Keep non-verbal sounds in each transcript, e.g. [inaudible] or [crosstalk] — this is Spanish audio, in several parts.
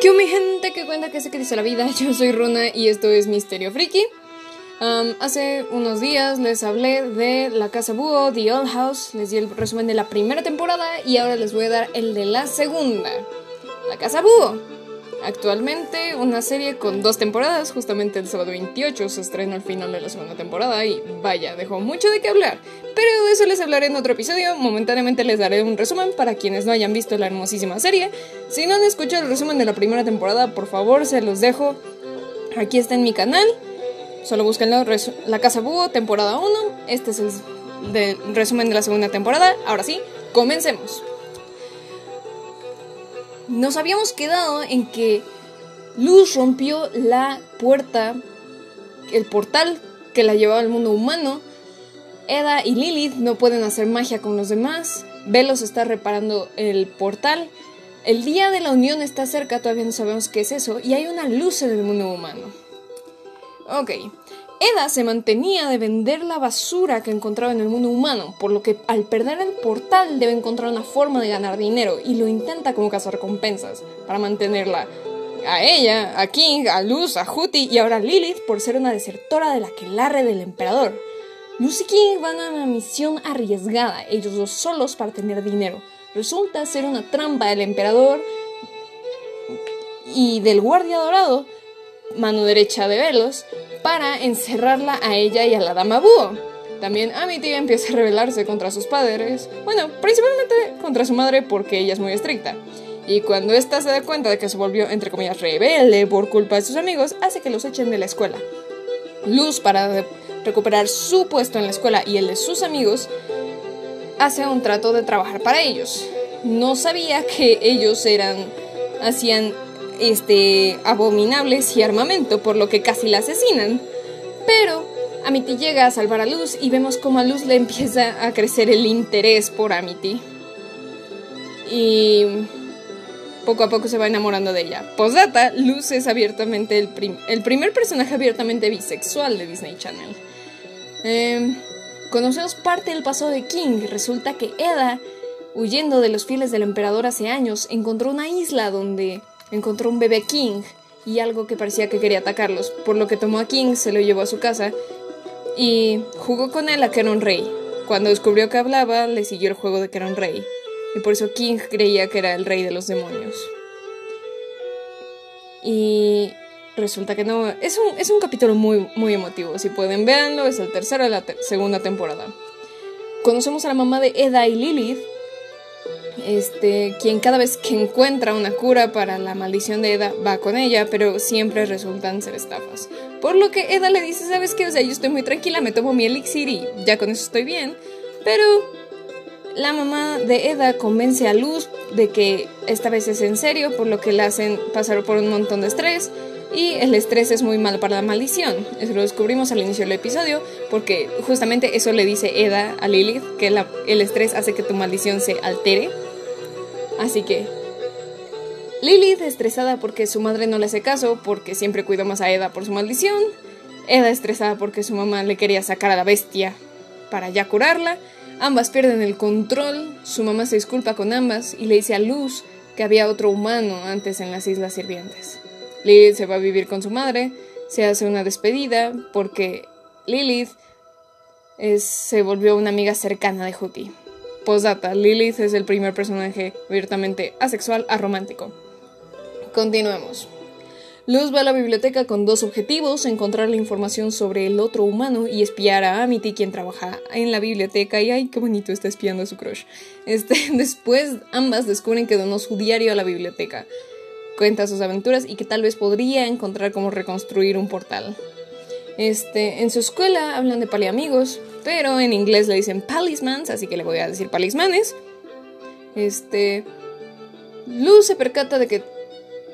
¿Qué mi gente que cuenta que sé que dice la vida? [laughs] Yo soy Runa y esto es Misterio Friki. Um, hace unos días les hablé de La Casa Búho, The Old House, les di el resumen de la primera temporada y ahora les voy a dar el de la segunda. La Casa Búho. Actualmente una serie con dos temporadas, justamente el sábado 28 se estrena el final de la segunda temporada y vaya, dejó mucho de qué hablar. Pero de eso les hablaré en otro episodio, momentáneamente les daré un resumen para quienes no hayan visto la hermosísima serie. Si no han escuchado el resumen de la primera temporada, por favor se los dejo. Aquí está en mi canal. Solo búsquenlo, La Casa Búho, temporada 1. Este es el resumen de la segunda temporada. Ahora sí, comencemos. Nos habíamos quedado en que Luz rompió la puerta, el portal que la llevaba al mundo humano. Eda y Lilith no pueden hacer magia con los demás. Velos está reparando el portal. El día de la unión está cerca, todavía no sabemos qué es eso, y hay una luz en el mundo humano. Ok. Eda se mantenía de vender la basura que encontraba en el mundo humano, por lo que al perder el portal debe encontrar una forma de ganar dinero y lo intenta como recompensas para mantenerla a ella, a King, a Luz, a Huti y ahora a Lilith por ser una desertora de la que larre del emperador. Luz y King van a una misión arriesgada, ellos dos solos para tener dinero. Resulta ser una trampa del emperador y del guardia dorado, mano derecha de Velos, para encerrarla a ella y a la dama búho. También Amity empieza a rebelarse contra sus padres, bueno, principalmente contra su madre porque ella es muy estricta. Y cuando ésta se da cuenta de que se volvió, entre comillas, rebelde por culpa de sus amigos, hace que los echen de la escuela. Luz, para recuperar su puesto en la escuela y el de sus amigos, hace un trato de trabajar para ellos. No sabía que ellos eran, hacían este, abominables y armamento, por lo que casi la asesinan. Pero Amity llega a salvar a Luz y vemos como a Luz le empieza a crecer el interés por Amity. Y poco a poco se va enamorando de ella. Posdata, Luz es abiertamente el, el, primer personaje abiertamente bisexual de Disney Channel. Em, conocemos parte del pasado de King. Resulta que Eda, huyendo de los fieles del emperador hace años, encontró una isla donde encontró un bebé King y algo que parecía que quería atacarlos, por lo que tomó a King, se lo llevó a su casa y jugó con él a que era un rey. Cuando descubrió que hablaba, le siguió el juego de que era un rey, y por eso King creía que era el rey de los demonios. Y resulta que no. Es un, es un capítulo muy, muy emotivo. Si pueden, verlo, es el tercero de la segunda temporada. Conocemos a la mamá de Eda y Lilith, este, quien cada vez que encuentra una cura para la maldición de Eda va con ella, pero siempre resultan ser estafas. Por lo que Eda le dice, ¿sabes qué? O sea, yo estoy muy tranquila, me tomo mi elixir y ya con eso estoy bien. Pero la mamá de Eda convence a Luz de que esta vez es en serio, por lo que la hacen pasar por un montón de estrés. Y el estrés es muy malo para la maldición. Eso lo descubrimos al inicio del episodio, porque justamente eso le dice Eda a Lilith, que el estrés hace que tu maldición se altere Así que Lilith estresada porque su madre no le hace caso, porque siempre cuidó más a Eda por su maldición. Eda estresada porque su mamá le quería sacar a la bestia para ya curarla. Ambas pierden el control, su mamá se disculpa con ambas y le dice a Luz que había otro humano antes en las Islas Sirvientes. Lilith se va a vivir con su madre, se hace una despedida porque Lilith se volvió una amiga cercana de Juti. Postdata, Lilith es el primer personaje abiertamente asexual a romántico. Continuemos. Luz va a la biblioteca con dos objetivos, encontrar la información sobre el otro humano y espiar a Amity, quien trabaja en la biblioteca, y ay, qué bonito está espiando a su crush. Este, [laughs] después ambas descubren que donó su diario a la biblioteca, cuenta sus aventuras y que tal vez podría encontrar cómo reconstruir un portal. Este, en su escuela hablan de paliamigos, pero en inglés le dicen palismans, así que le voy a decir palismanes. Este, Luz se percata de que,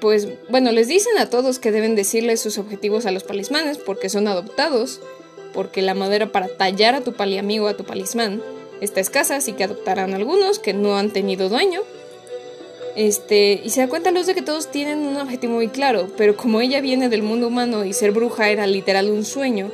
pues, bueno, les dicen a todos que deben decirles sus objetivos a los palismanes porque son adoptados, porque la madera para tallar a tu paliamigo, a tu palismán, está escasa, así que adoptarán algunos que no han tenido dueño. Este, y se da cuenta Luz de que todos tienen un objetivo muy claro, pero como ella viene del mundo humano y ser bruja era literal un sueño,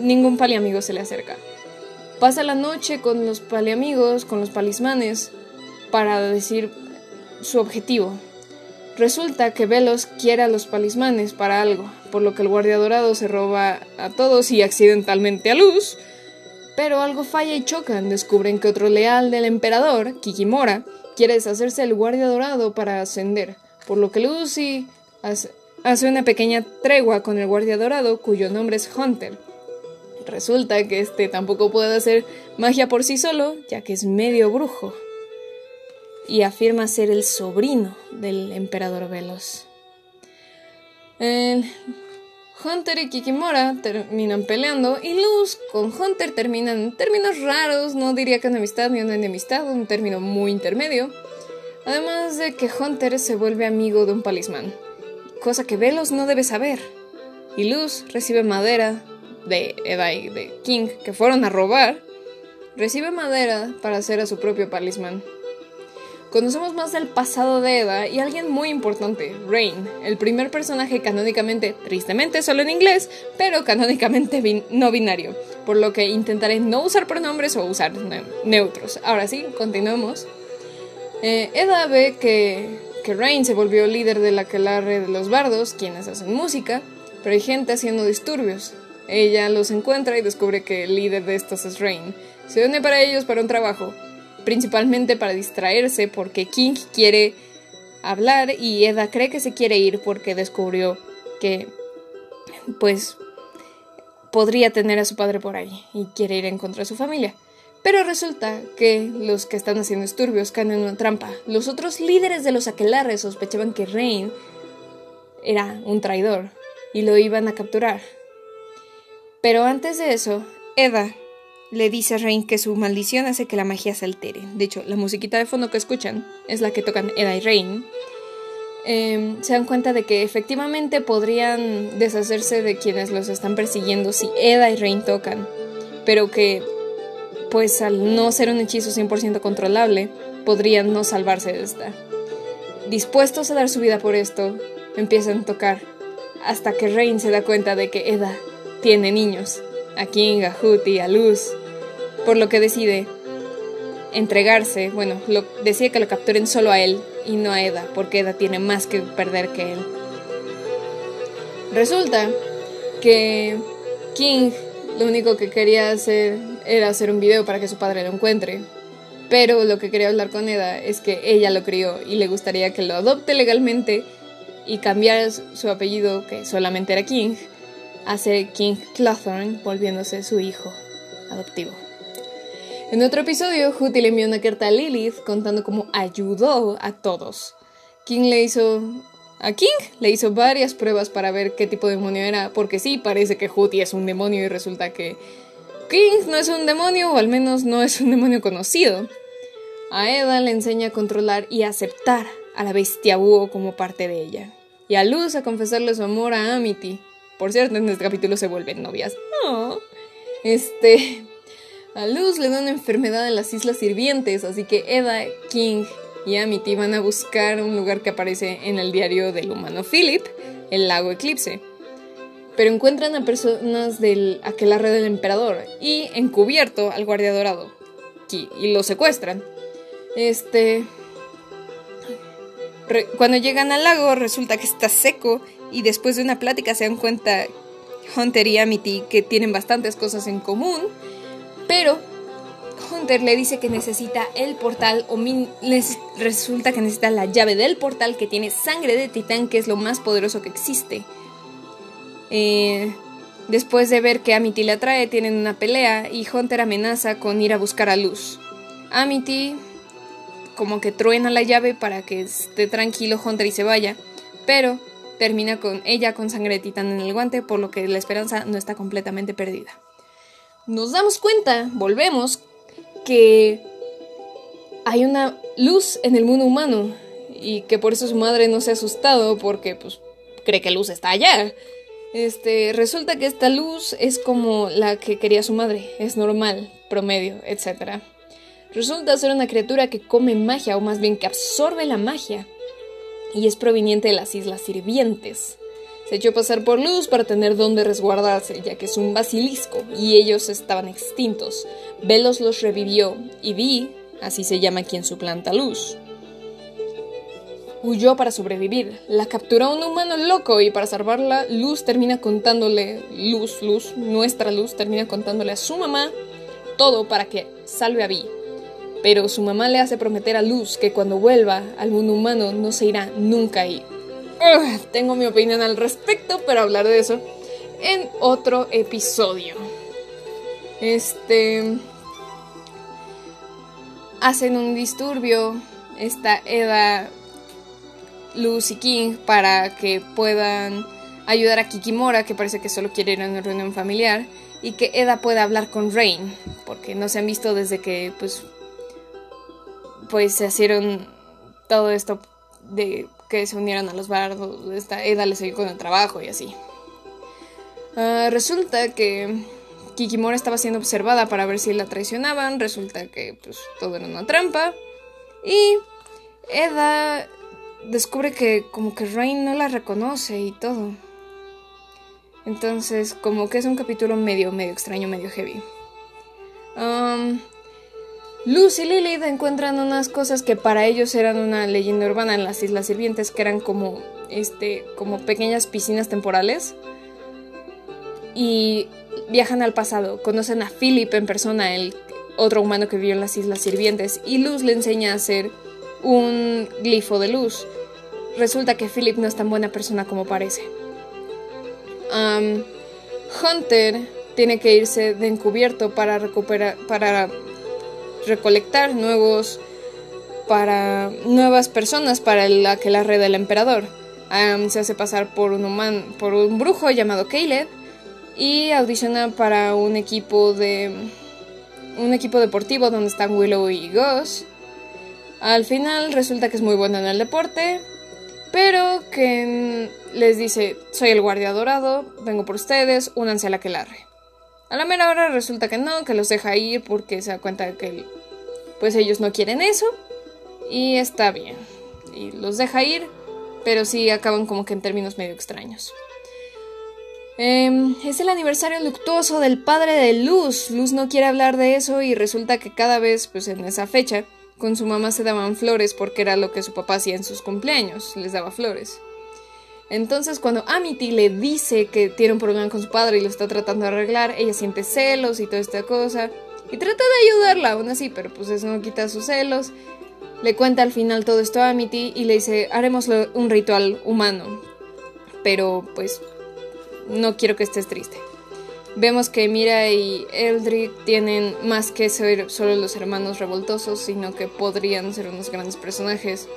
ningún paliamigo se le acerca. Pasa la noche con los paliamigos, con los palismanes, para decir su objetivo. Resulta que Velos quiere a los palismanes para algo, por lo que el guardia dorado se roba a todos y accidentalmente a Luz. Pero algo falla y chocan, descubren que otro leal del emperador, Kikimora, quiere deshacerse del guardia dorado para ascender, por lo que Lucy hace una pequeña tregua con el guardia dorado cuyo nombre es Hunter. Resulta que este tampoco puede hacer magia por sí solo, ya que es medio brujo y afirma ser el sobrino del emperador Velos. Hunter y Kikimora terminan peleando y Luz con Hunter terminan en términos raros, no diría que una amistad ni una enemistad, un término muy intermedio. Además de que Hunter se vuelve amigo de un palismán, cosa que Velos no debe saber. Y Luz recibe madera de Eda y de King, que fueron a robar, recibe madera para hacer a su propio palismán. Conocemos más del pasado de Eda y alguien muy importante, Rain, el primer personaje canónicamente, tristemente solo en inglés, pero canónicamente no binario, por lo que intentaré no usar pronombres o usar neutros. Ahora sí, continuemos. Eh, Eda ve que, que Rain se volvió líder de la aquelarre de los bardos, quienes hacen música, pero hay gente haciendo disturbios. Ella los encuentra y descubre que el líder de estos es Rain. Se une para ellos para un trabajo, principalmente para distraerse porque King quiere hablar y Eda cree que se quiere ir porque descubrió que pues podría tener a su padre por ahí y quiere ir en contra de su familia. Pero resulta que los que están haciendo disturbios caen en una trampa. Los otros líderes de los aquelarres sospechaban que Rain era un traidor y lo iban a capturar. Pero antes de eso, Eda le dice a Rain que su maldición hace que la magia se altere. De hecho, la musiquita de fondo que escuchan es la que tocan Eda y Rain. Em, se dan cuenta de que efectivamente podrían deshacerse de quienes los están persiguiendo si Eda y Rain tocan, pero que, pues al no ser un hechizo 100% controlable, podrían no salvarse de esta. Dispuestos a dar su vida por esto, empiezan a tocar, hasta que Rain se da cuenta de que Eda tiene niños, a King, a y a Luz, por lo que decide entregarse, bueno, lo, decide que lo capturen solo a él y no a Eda, porque Eda tiene más que perder que él. Resulta que King lo único que quería hacer era hacer un video para que su padre lo encuentre. Pero lo que quería hablar con Eda es que ella lo crió y le gustaría que lo adopte legalmente y cambiar su apellido, que solamente era King, ser King Clathorn, volviéndose su hijo adoptivo. En otro episodio, Hootie le envió una carta a Lilith contando cómo ayudó a todos. King le hizo. A King le hizo varias pruebas para ver qué tipo de demonio era, porque sí, parece que Hootie es un demonio y resulta que King no es un demonio, o al menos no es un demonio conocido. A Eda le enseña a controlar y aceptar a la bestia búho como parte de ella. Y a Luz a confesarle su amor a Amity. Por cierto, en este capítulo se vuelven novias. Este. A Luz le da una enfermedad en las Islas Sirvientes, así que Eda, King y Amity van a buscar un lugar que aparece en el diario del humano Philip, el lago Eclipse. Pero encuentran a personas del aquelarre del emperador y encubierto al guardia dorado. Y lo secuestran. Este. cuando llegan al lago resulta que está seco y después de una plática se dan cuenta Hunter y Amity que tienen bastantes cosas en común pero Hunter le dice que necesita el portal o les resulta que necesita la llave del portal que tiene sangre de titán, que es lo más poderoso que existe. Eh, después de ver que Amity le atrae, tienen una pelea y Hunter amenaza con ir a buscar a Luz. Amity como que truena la llave para que esté tranquilo Hunter y se vaya, pero termina con ella con sangre de titán en el guante, por lo que la esperanza no está completamente perdida nos damos cuenta, volvemos, que hay una luz en el mundo humano y que por eso su madre no se ha asustado porque pues cree que luz está allá. Este, resulta que esta luz es como la que quería su madre, es normal, promedio, etc. Resulta ser una criatura que come magia o más bien que absorbe la magia y es proveniente de las Islas Sirvientes. Se echó pasar por Luz para tener donde resguardarse, ya que es un basilisco y ellos estaban extintos. Velos los revivió y Vi, así se llama quien suplanta Luz. huyó para sobrevivir. La capturó un humano loco y para salvarla, Luz termina contándole, Luz, Luz, nuestra Luz, termina contándole a su mamá todo para que salve a Vi. Pero su mamá le hace prometer a Luz que cuando vuelva al mundo humano no se irá nunca y... tengo mi opinión al respecto, pero hablar de eso en otro episodio. Este... Hacen un disturbio. Esta Eda Luz y King para que puedan ayudar a Kikimora, que parece que solo quiere ir a una reunión familiar, y que Eda pueda hablar con Rain, porque no se han visto desde que pues pues se hicieron todo esto de que se unieran a los bardos, esta Eda les ayudó con el trabajo y así. Ah, resulta que Kikimora estaba siendo observada para ver si la traicionaban, resulta que pues todo era una trampa y Eda descubre que como que Rain no la reconoce y todo. Entonces, como que es un capítulo medio, medio extraño, medio heavy. Luz y Lilith encuentran unas cosas que para ellos eran una leyenda urbana en las Islas Sirvientes, que eran como, este, como pequeñas piscinas temporales. Y viajan al pasado, conocen a Philip en persona, el otro humano que vivió en las Islas Sirvientes, y Luz le enseña a hacer un glifo de luz. Resulta que Philip no es tan buena persona como parece. Hunter tiene que irse de encubierto para recuperar, para recolectar nuevos, para nuevas personas para la que la red del emperador. se hace pasar por un humano, por un brujo llamado Caleb y audiciona para un equipo de un equipo deportivo donde están Willow y Gus. Al final resulta que es muy buena en el deporte, pero que les dice, soy el guardia dorado, vengo por ustedes, únanse a la que. A la mera hora resulta que no, que los deja ir porque se da cuenta que pues ellos no quieren eso y está bien. Y los deja ir, pero sí acaban como que en términos medio extraños. Em, es el aniversario luctuoso del padre de Luz. Luz no quiere hablar de eso y resulta que cada vez, pues en esa fecha, con su mamá se daban flores porque era lo que su papá hacía en sus cumpleaños, les daba flores. Entonces cuando Amity le dice que tiene un problema con su padre y lo está tratando de arreglar, ella siente celos y toda esta cosa. Y trata de ayudarla aún así, pero pues eso no quita sus celos. Le cuenta al final todo esto a Amity y le dice, haremos un ritual humano. Pero pues no quiero que estés triste. Vemos que Mira y Eldrick tienen más que ser solo los hermanos revoltosos, sino que podrían ser unos grandes personajes.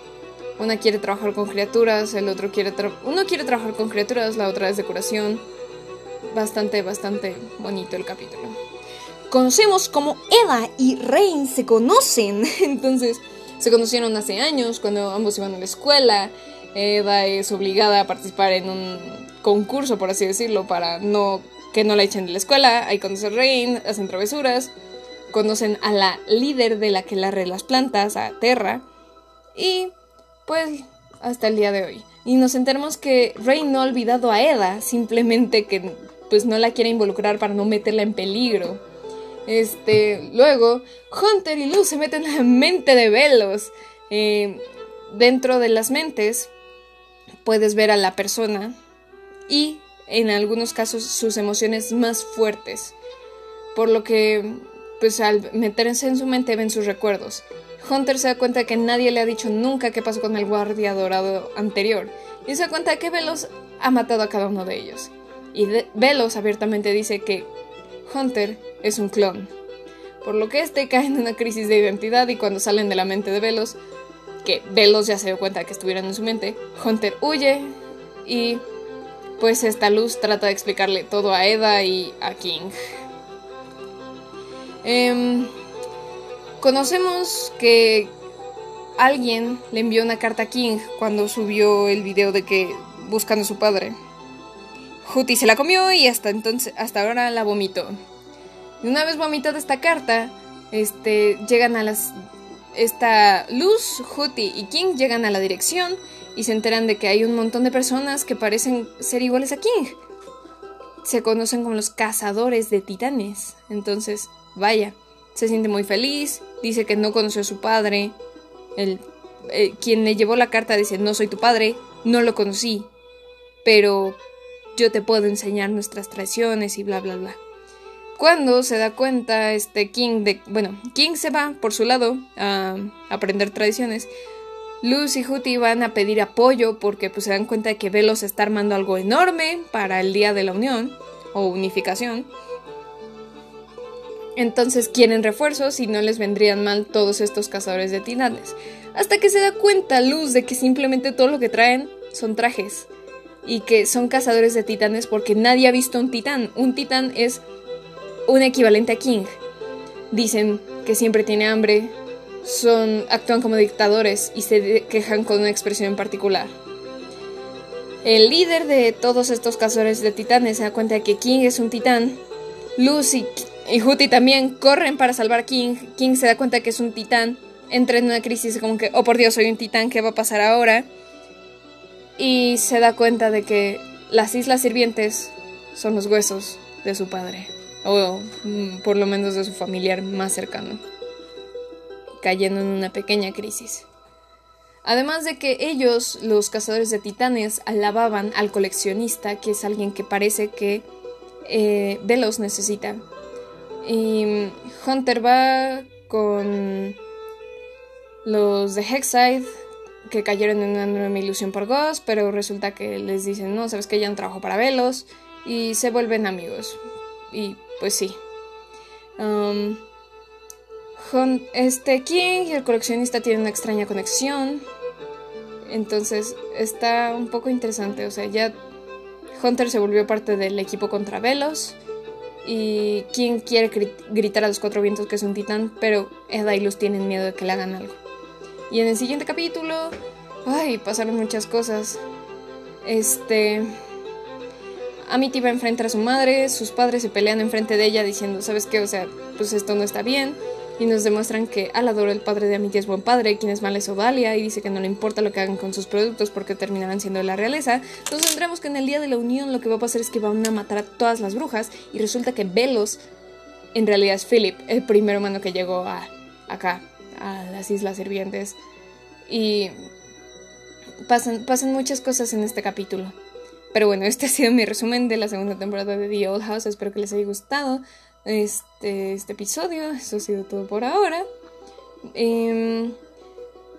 Una quiere trabajar con criaturas, el otro quiere uno quiere trabajar con criaturas, la otra es decoración. Bastante, bastante bonito el capítulo. Conocemos cómo Eda y Rain se conocen. [laughs] Entonces, se conocieron hace años cuando ambos iban a la escuela. Eda es obligada a participar en un concurso, por así decirlo, para no que no la echen de la escuela, ahí conocen a Rain, hacen travesuras, conocen a la líder de la que la las plantas, a Terra, y pues hasta el día de hoy. Y nos enteramos que Rain no ha olvidado a Eda, simplemente que pues no la quiere involucrar para no meterla en peligro. Este, luego, Hunter y Luz se meten en la mente de Velos. Eh, dentro de las mentes puedes ver a la persona y en algunos casos sus emociones más fuertes, por lo que pues al meterse en su mente ven sus recuerdos. Hunter se da cuenta de que nadie le ha dicho nunca qué pasó con el guardia dorado anterior y se da cuenta de que Velos ha matado a cada uno de ellos. Y Velos abiertamente dice que Hunter es un clon, por lo que este cae en una crisis de identidad y cuando salen de la mente de Velos, que Velos ya se dio cuenta de que estuvieran en su mente, Hunter huye y pues esta luz trata de explicarle todo a Eda y a King. Em, conocemos que alguien le envió una carta a King cuando subió el video de que buscando a su padre. Huti se la comió y hasta entonces, hasta ahora la vomitó. Y una vez vomitada esta carta, este, llegan a las, esta Luz, Huti y King llegan a la dirección y se enteran de que hay un montón de personas que parecen ser iguales a King. Se conocen como los cazadores de titanes. Entonces, vaya, se siente muy feliz, dice que no conoció a su padre, el eh, quien le llevó la carta dice, no soy tu padre, no lo conocí, pero yo te puedo enseñar nuestras traiciones y bla, bla, bla. Cuando se da cuenta este King de, bueno, King se va por su lado a aprender tradiciones. Luz y Huti van a pedir apoyo porque pues se dan cuenta de que Velos está armando algo enorme para el día de la unión o unificación. Entonces quieren refuerzos y no les vendrían mal todos estos cazadores de titanes. Hasta que se da cuenta Luz de que simplemente todo lo que traen son trajes. Y que son cazadores de titanes porque nadie ha visto un titán. Un titán es un equivalente a King. Dicen que siempre tiene hambre, son, actúan como dictadores y se quejan con una expresión en particular. El líder de todos estos cazadores de titanes se da cuenta de que King es un titán. Lucy y Huti también corren para salvar a King. King se da cuenta que es un titán. Entra en una crisis como que, oh por Dios, soy un titán, ¿qué va a pasar ahora? Y se da cuenta de que las islas sirvientes son los huesos de su padre. O mm, por lo menos de su familiar más cercano. Cayendo en una pequeña crisis. Además de que ellos, los cazadores de titanes, alababan al coleccionista, que es alguien que parece que eh, Velos necesita. Y Hunter va con los de Hexside que cayeron en una enorme ilusión por Ghost, pero resulta que les dicen, no, sabes que ya han trabajo para Velos y se vuelven amigos. Y pues sí. Um, este King y el coleccionista tienen una extraña conexión. Entonces está un poco interesante. O sea, ya Hunter se volvió parte del equipo contra Velos. Y King quiere gritar a los cuatro vientos que es un titán, pero Eda y Luz tienen miedo de que le hagan algo. Y en el siguiente capítulo, ay, pasaron muchas cosas. Este. Amity va a enfrentar a su madre, sus padres se pelean enfrente de ella diciendo, ¿sabes qué? O sea, pues esto no está bien y nos demuestran que Alador, el padre de Amity, es buen padre, quien es mal es Odalia, y dice que no le importa lo que hagan con sus productos porque terminarán siendo de la realeza. Entonces tendremos que en el día de la unión lo que va a pasar es que van a matar a todas las brujas, y resulta que Velos en realidad es Philip, el primer humano que llegó a acá, a las Islas Sirvientes. Y pasan, pasan muchas cosas en este capítulo. Pero bueno, este ha sido mi resumen de la segunda temporada de The Old House. Espero que les haya gustado este, este episodio. Eso ha sido todo por ahora. Eh,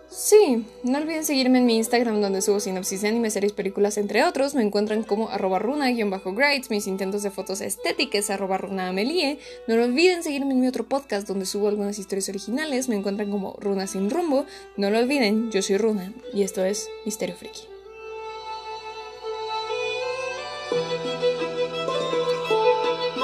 sí, no olviden seguirme en mi Instagram donde subo sinopsis de anime, series, películas, entre otros. Me encuentran como arroba runa-grades, mis intentos de fotos estéticas, arroba runa amelie. No olviden seguirme en mi otro podcast donde subo algunas historias originales. Me encuentran como Runa sin rumbo. No lo olviden, yo soy Runa y esto es Misterio Friki.